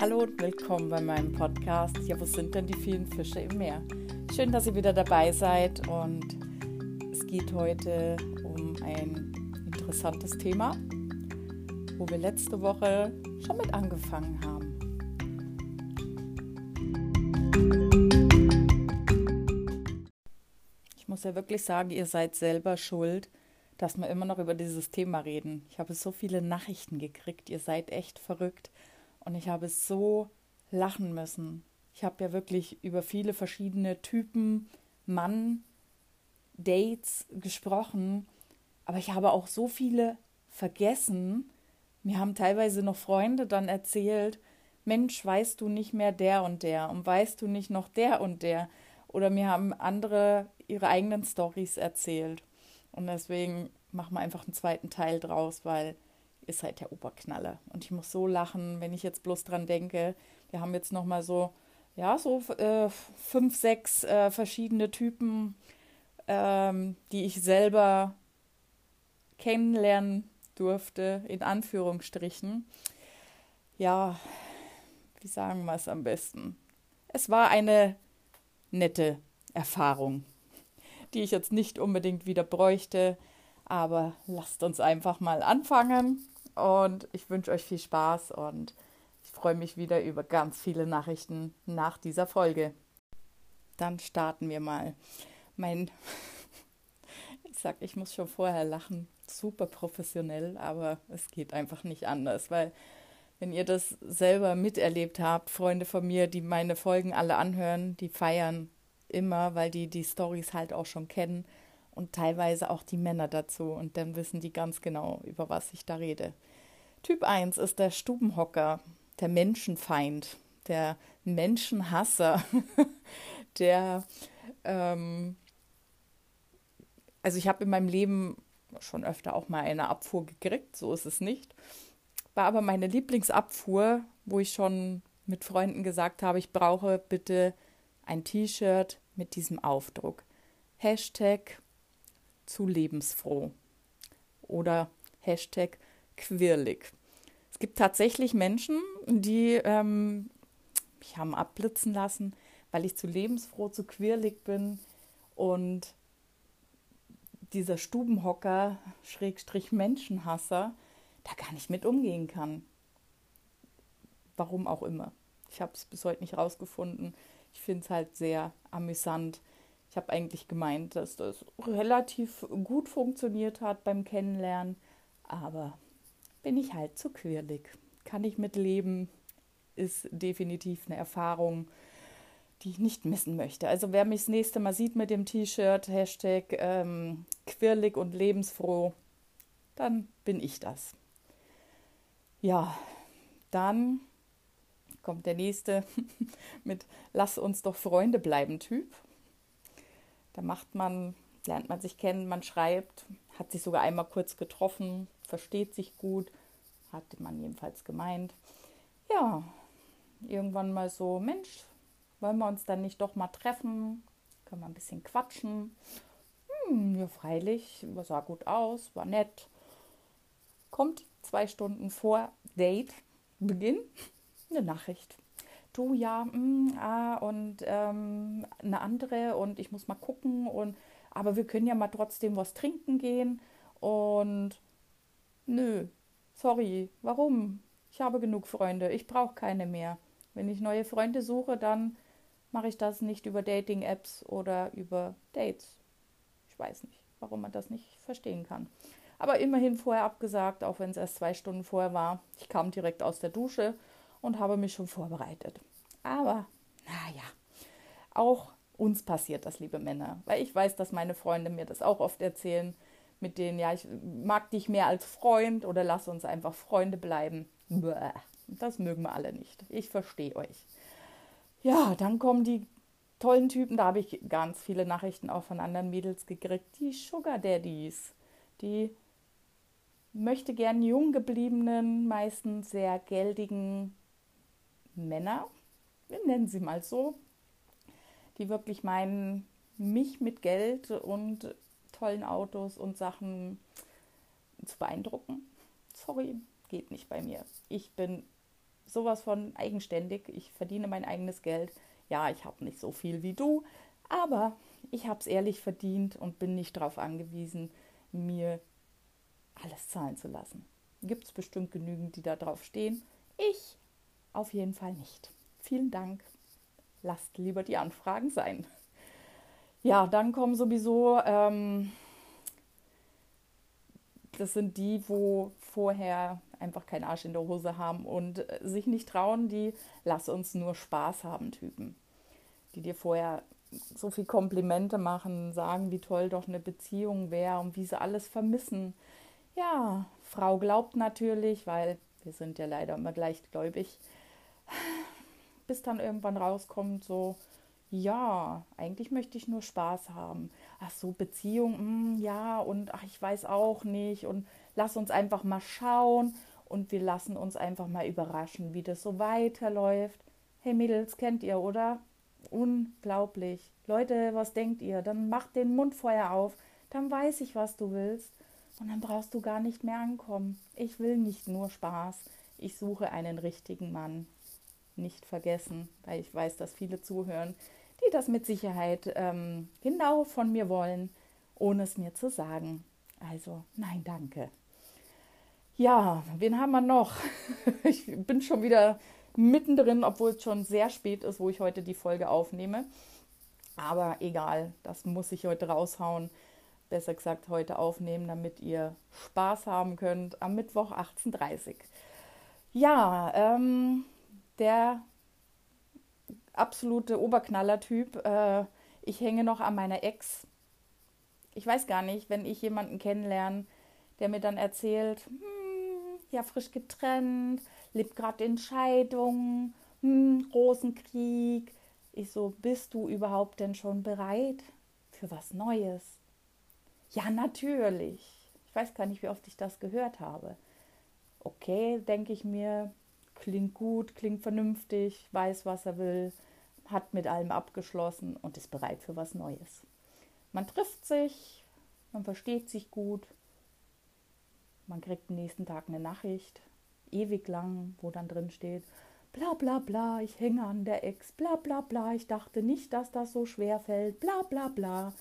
Hallo und willkommen bei meinem Podcast. Ja, wo sind denn die vielen Fische im Meer? Schön, dass ihr wieder dabei seid und es geht heute um ein interessantes Thema, wo wir letzte Woche schon mit angefangen haben. Ich muss ja wirklich sagen, ihr seid selber schuld, dass wir immer noch über dieses Thema reden. Ich habe so viele Nachrichten gekriegt, ihr seid echt verrückt und ich habe so lachen müssen. Ich habe ja wirklich über viele verschiedene Typen, Mann, Dates gesprochen, aber ich habe auch so viele vergessen. Mir haben teilweise noch Freunde dann erzählt, Mensch, weißt du nicht mehr der und der und weißt du nicht noch der und der. Oder mir haben andere ihre eigenen Stories erzählt. Und deswegen machen wir einfach einen zweiten Teil draus, weil ist halt der Oberknaller. Und ich muss so lachen, wenn ich jetzt bloß dran denke. Wir haben jetzt nochmal so, ja, so äh, fünf, sechs äh, verschiedene Typen, ähm, die ich selber kennenlernen durfte, in Anführungsstrichen. Ja, wie sagen wir es am besten? Es war eine nette Erfahrung, die ich jetzt nicht unbedingt wieder bräuchte, aber lasst uns einfach mal anfangen und ich wünsche euch viel Spaß und ich freue mich wieder über ganz viele Nachrichten nach dieser Folge. Dann starten wir mal. Mein, ich sag, ich muss schon vorher lachen, super professionell, aber es geht einfach nicht anders, weil wenn ihr das selber miterlebt habt, Freunde von mir, die meine Folgen alle anhören, die feiern immer, weil die die Stories halt auch schon kennen und teilweise auch die Männer dazu und dann wissen die ganz genau, über was ich da rede. Typ 1 ist der Stubenhocker, der Menschenfeind, der Menschenhasser, der, ähm, also ich habe in meinem Leben schon öfter auch mal eine Abfuhr gekriegt, so ist es nicht. War aber meine Lieblingsabfuhr, wo ich schon mit Freunden gesagt habe, ich brauche bitte ein T-Shirt mit diesem Aufdruck. Hashtag zu lebensfroh oder Hashtag quirlig. Es gibt tatsächlich Menschen, die ähm, mich haben abblitzen lassen, weil ich zu lebensfroh, zu quirlig bin und dieser Stubenhocker, Schrägstrich Menschenhasser, da gar nicht mit umgehen kann. Warum auch immer. Ich habe es bis heute nicht rausgefunden. Ich finde es halt sehr amüsant. Ich habe eigentlich gemeint, dass das relativ gut funktioniert hat beim Kennenlernen, aber bin ich halt zu quirlig. Kann ich mitleben, ist definitiv eine Erfahrung, die ich nicht missen möchte. Also wer mich das nächste Mal sieht mit dem T-Shirt, Hashtag ähm, quirlig und lebensfroh, dann bin ich das. Ja, dann kommt der nächste mit Lass uns doch Freunde bleiben Typ. Da macht man, lernt man sich kennen, man schreibt, hat sich sogar einmal kurz getroffen, versteht sich gut, hatte man jedenfalls gemeint. Ja, irgendwann mal so, Mensch, wollen wir uns dann nicht doch mal treffen? Können wir ein bisschen quatschen? Hm, ja, freilich, sah gut aus, war nett. Kommt zwei Stunden vor Date, Beginn, eine Nachricht. Du ja, mh, hm, ah, und ähm, eine andere und ich muss mal gucken und aber wir können ja mal trotzdem was trinken gehen und Nö, sorry, warum? Ich habe genug Freunde, ich brauche keine mehr. Wenn ich neue Freunde suche, dann mache ich das nicht über Dating-Apps oder über Dates. Ich weiß nicht, warum man das nicht verstehen kann. Aber immerhin vorher abgesagt, auch wenn es erst zwei Stunden vorher war. Ich kam direkt aus der Dusche und habe mich schon vorbereitet. Aber, naja, auch uns passiert das, liebe Männer. Weil ich weiß, dass meine Freunde mir das auch oft erzählen mit denen, ja, ich mag dich mehr als Freund oder lass uns einfach Freunde bleiben. Bäh, das mögen wir alle nicht. Ich verstehe euch. Ja, dann kommen die tollen Typen, da habe ich ganz viele Nachrichten auch von anderen Mädels gekriegt, die Sugar Daddies, die möchte gern jung gebliebenen, meistens sehr geldigen Männer, wir nennen sie mal so, die wirklich meinen, mich mit Geld und tollen Autos und Sachen zu beeindrucken. Sorry, geht nicht bei mir. Ich bin sowas von eigenständig. Ich verdiene mein eigenes Geld. Ja, ich habe nicht so viel wie du, aber ich habe es ehrlich verdient und bin nicht darauf angewiesen, mir alles zahlen zu lassen. Gibt es bestimmt genügend, die da drauf stehen. Ich auf jeden Fall nicht. Vielen Dank. Lasst lieber die Anfragen sein. Ja, dann kommen sowieso, ähm, das sind die, wo vorher einfach keinen Arsch in der Hose haben und sich nicht trauen, die Lass uns nur Spaß haben Typen, die dir vorher so viel Komplimente machen, sagen, wie toll doch eine Beziehung wäre und wie sie alles vermissen. Ja, Frau glaubt natürlich, weil wir sind ja leider immer gleichgläubig, bis dann irgendwann rauskommt, so, ja, eigentlich möchte ich nur Spaß haben. Ach so, Beziehung, mh, hm, ja, und ach, ich weiß auch nicht. Und lass uns einfach mal schauen und wir lassen uns einfach mal überraschen, wie das so weiterläuft. Hey Mädels, kennt ihr, oder? Unglaublich. Leute, was denkt ihr? Dann macht den Mund vorher auf. Dann weiß ich, was du willst. Und dann brauchst du gar nicht mehr ankommen. Ich will nicht nur Spaß. Ich suche einen richtigen Mann. Nicht vergessen, weil ich weiß, dass viele zuhören, die das mit Sicherheit ähm, genau von mir wollen, ohne es mir zu sagen. Also, nein, danke. Ja, wen haben wir noch? Ich bin schon wieder mittendrin, obwohl es schon sehr spät ist, wo ich heute die Folge aufnehme. Aber egal, das muss ich heute raushauen. Besser gesagt, heute aufnehmen, damit ihr Spaß haben könnt am Mittwoch 18.30 Uhr. Ja, ähm, der absolute Oberknaller-Typ. Äh, ich hänge noch an meiner Ex. Ich weiß gar nicht, wenn ich jemanden kennenlerne, der mir dann erzählt, hm, ja, frisch getrennt, lebt gerade in Scheidung, hm, Rosenkrieg. Ich so, bist du überhaupt denn schon bereit für was Neues? Ja, natürlich. Ich weiß gar nicht, wie oft ich das gehört habe. Okay, denke ich mir, klingt gut, klingt vernünftig, weiß, was er will, hat mit allem abgeschlossen und ist bereit für was Neues. Man trifft sich, man versteht sich gut, man kriegt am nächsten Tag eine Nachricht, ewig lang, wo dann drin steht, bla bla bla, ich hänge an der Ex, bla bla bla, ich dachte nicht, dass das so schwer fällt, bla bla bla.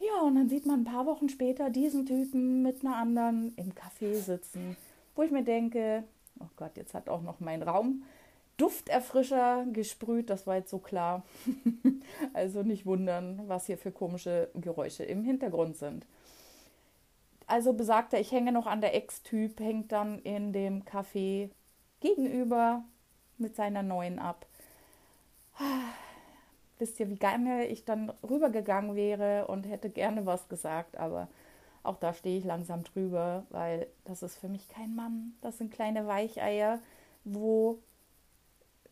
Ja, und dann sieht man ein paar Wochen später diesen Typen mit einer anderen im Café sitzen, wo ich mir denke, oh Gott, jetzt hat auch noch mein Raum Dufterfrischer gesprüht, das war jetzt so klar. also nicht wundern, was hier für komische Geräusche im Hintergrund sind also besagter, ich hänge noch an der Ex-Typ, hängt dann in dem Café gegenüber mit seiner neuen ab. Wisst ihr, wie gerne ich dann rübergegangen wäre und hätte gerne was gesagt, aber auch da stehe ich langsam drüber, weil das ist für mich kein Mann. Das sind kleine Weicheier, wo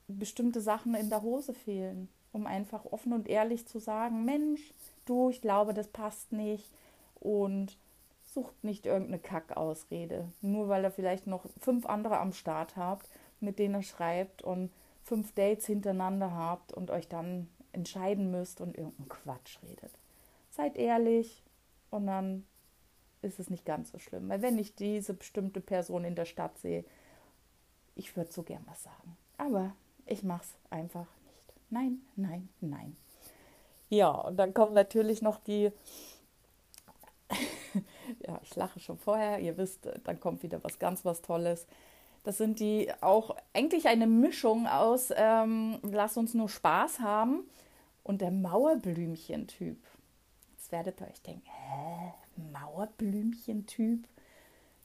bestimmte Sachen in der Hose fehlen, um einfach offen und ehrlich zu sagen, Mensch, du, ich glaube, das passt nicht und sucht nicht irgendeine Kackausrede. Nur weil er vielleicht noch fünf andere am Start habt, mit denen er schreibt und fünf Dates hintereinander habt und euch dann entscheiden müsst und irgendeinen Quatsch redet. Seid ehrlich und dann ist es nicht ganz so schlimm. Weil wenn ich diese bestimmte Person in der Stadt sehe, ich würde so gern was sagen. Aber ich mache es einfach nicht. Nein, nein, nein. Ja, und dann kommen natürlich noch die ja, ich lache schon vorher, ihr wisst, dann kommt wieder was ganz was Tolles. Das sind die auch eigentlich eine Mischung aus ähm, Lass uns nur Spaß haben und der Mauerblümchen-Typ. Jetzt werdet ihr euch denken, hä, Mauerblümchen-Typ?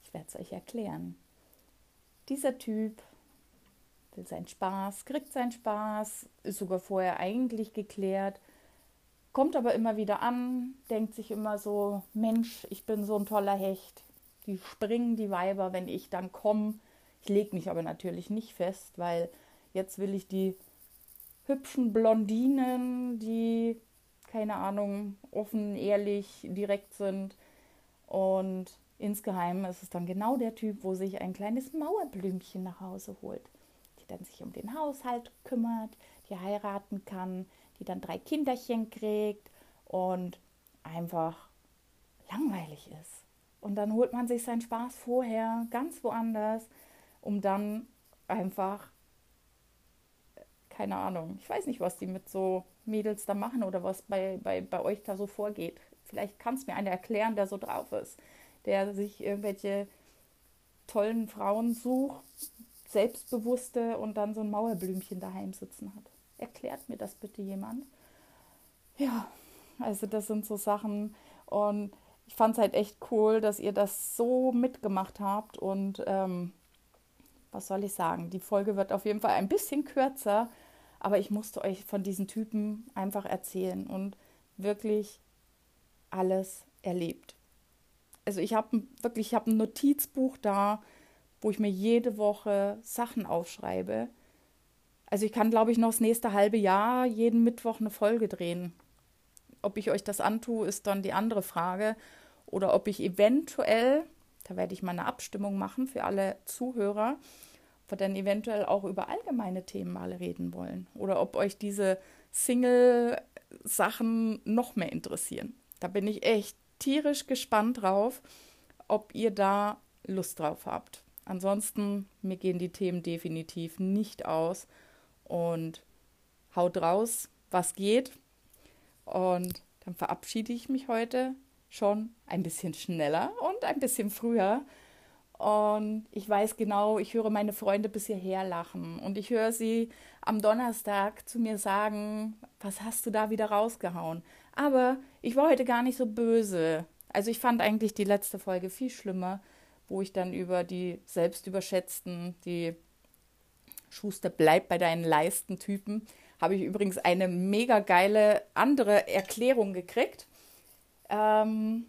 Ich werde es euch erklären. Dieser Typ will seinen Spaß, kriegt seinen Spaß, ist sogar vorher eigentlich geklärt kommt aber immer wieder an, denkt sich immer so, Mensch, ich bin so ein toller Hecht. Die springen die Weiber, wenn ich dann komme. Ich lege mich aber natürlich nicht fest, weil jetzt will ich die hübschen Blondinen, die, keine Ahnung, offen, ehrlich, direkt sind. Und insgeheim ist es dann genau der Typ, wo sich ein kleines Mauerblümchen nach Hause holt, die dann sich um den Haushalt kümmert, die heiraten kann, die dann drei Kinderchen kriegt und einfach langweilig ist. Und dann holt man sich seinen Spaß vorher ganz woanders, um dann einfach keine Ahnung. Ich weiß nicht, was die mit so Mädels da machen oder was bei, bei, bei euch da so vorgeht. Vielleicht kann es mir einer erklären, der so drauf ist, der sich irgendwelche tollen Frauen sucht, selbstbewusste und dann so ein Mauerblümchen daheim sitzen hat. Erklärt mir das bitte jemand. Ja, also das sind so Sachen und ich fand es halt echt cool, dass ihr das so mitgemacht habt und ähm, was soll ich sagen, die Folge wird auf jeden Fall ein bisschen kürzer, aber ich musste euch von diesen Typen einfach erzählen und wirklich alles erlebt. Also ich habe wirklich, ich habe ein Notizbuch da, wo ich mir jede Woche Sachen aufschreibe. Also ich kann, glaube ich, noch das nächste halbe Jahr jeden Mittwoch eine Folge drehen. Ob ich euch das antue, ist dann die andere Frage. Oder ob ich eventuell, da werde ich mal eine Abstimmung machen für alle Zuhörer, ob wir dann eventuell auch über allgemeine Themen mal reden wollen. Oder ob euch diese Single-Sachen noch mehr interessieren. Da bin ich echt tierisch gespannt drauf, ob ihr da Lust drauf habt. Ansonsten, mir gehen die Themen definitiv nicht aus. Und haut raus, was geht. Und dann verabschiede ich mich heute schon ein bisschen schneller und ein bisschen früher. Und ich weiß genau, ich höre meine Freunde bis hierher lachen. Und ich höre sie am Donnerstag zu mir sagen, was hast du da wieder rausgehauen? Aber ich war heute gar nicht so böse. Also ich fand eigentlich die letzte Folge viel schlimmer, wo ich dann über die selbstüberschätzten, die Schuster bleibt bei deinen Leisten Typen, habe ich übrigens eine mega geile andere Erklärung gekriegt. Ähm,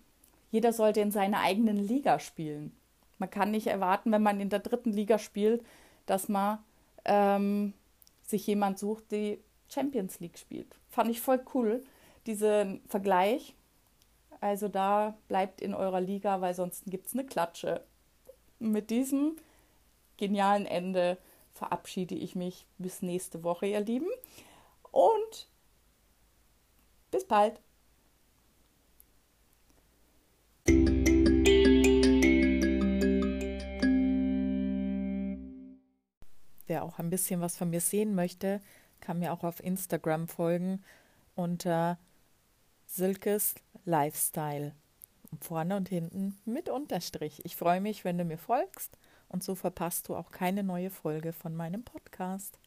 jeder sollte in seiner eigenen Liga spielen. Man kann nicht erwarten, wenn man in der dritten Liga spielt, dass man ähm, sich jemand sucht, die Champions League spielt. Fand ich voll cool, diesen Vergleich. Also da bleibt in eurer Liga, weil sonst gibt es eine Klatsche. Mit diesem genialen Ende verabschiede ich mich bis nächste Woche, ihr Lieben. Und bis bald. Wer auch ein bisschen was von mir sehen möchte, kann mir auch auf Instagram folgen unter Silkes Lifestyle. Vorne und hinten mit Unterstrich. Ich freue mich, wenn du mir folgst und so verpasst du auch keine neue Folge von meinem Podcast.